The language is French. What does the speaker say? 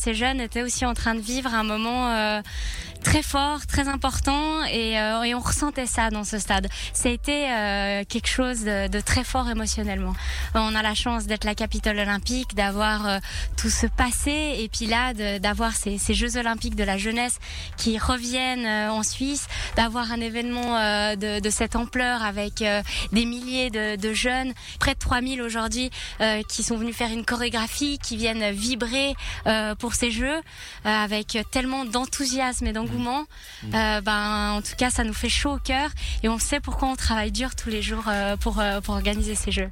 ces jeunes étaient aussi en train de vivre un moment très fort, très important, et, et, on ressentait ça dans ce stade. Ça a été quelque chose de, de, très fort émotionnellement. On a la chance d'être la capitale olympique, d'avoir tout ce passé, et puis là, d'avoir ces, ces Jeux olympiques de la jeunesse qui reviennent en Suisse, d'avoir un événement de, de, cette ampleur avec des milliers de, de, jeunes, près de 3000 aujourd'hui, euh, qui sont venus faire une chorégraphie, qui viennent vibrer euh, pour ces jeux, euh, avec tellement d'enthousiasme et d'engouement. Mmh. Euh, ben, en tout cas, ça nous fait chaud au cœur et on sait pourquoi on travaille dur tous les jours pour, pour organiser ces jeux.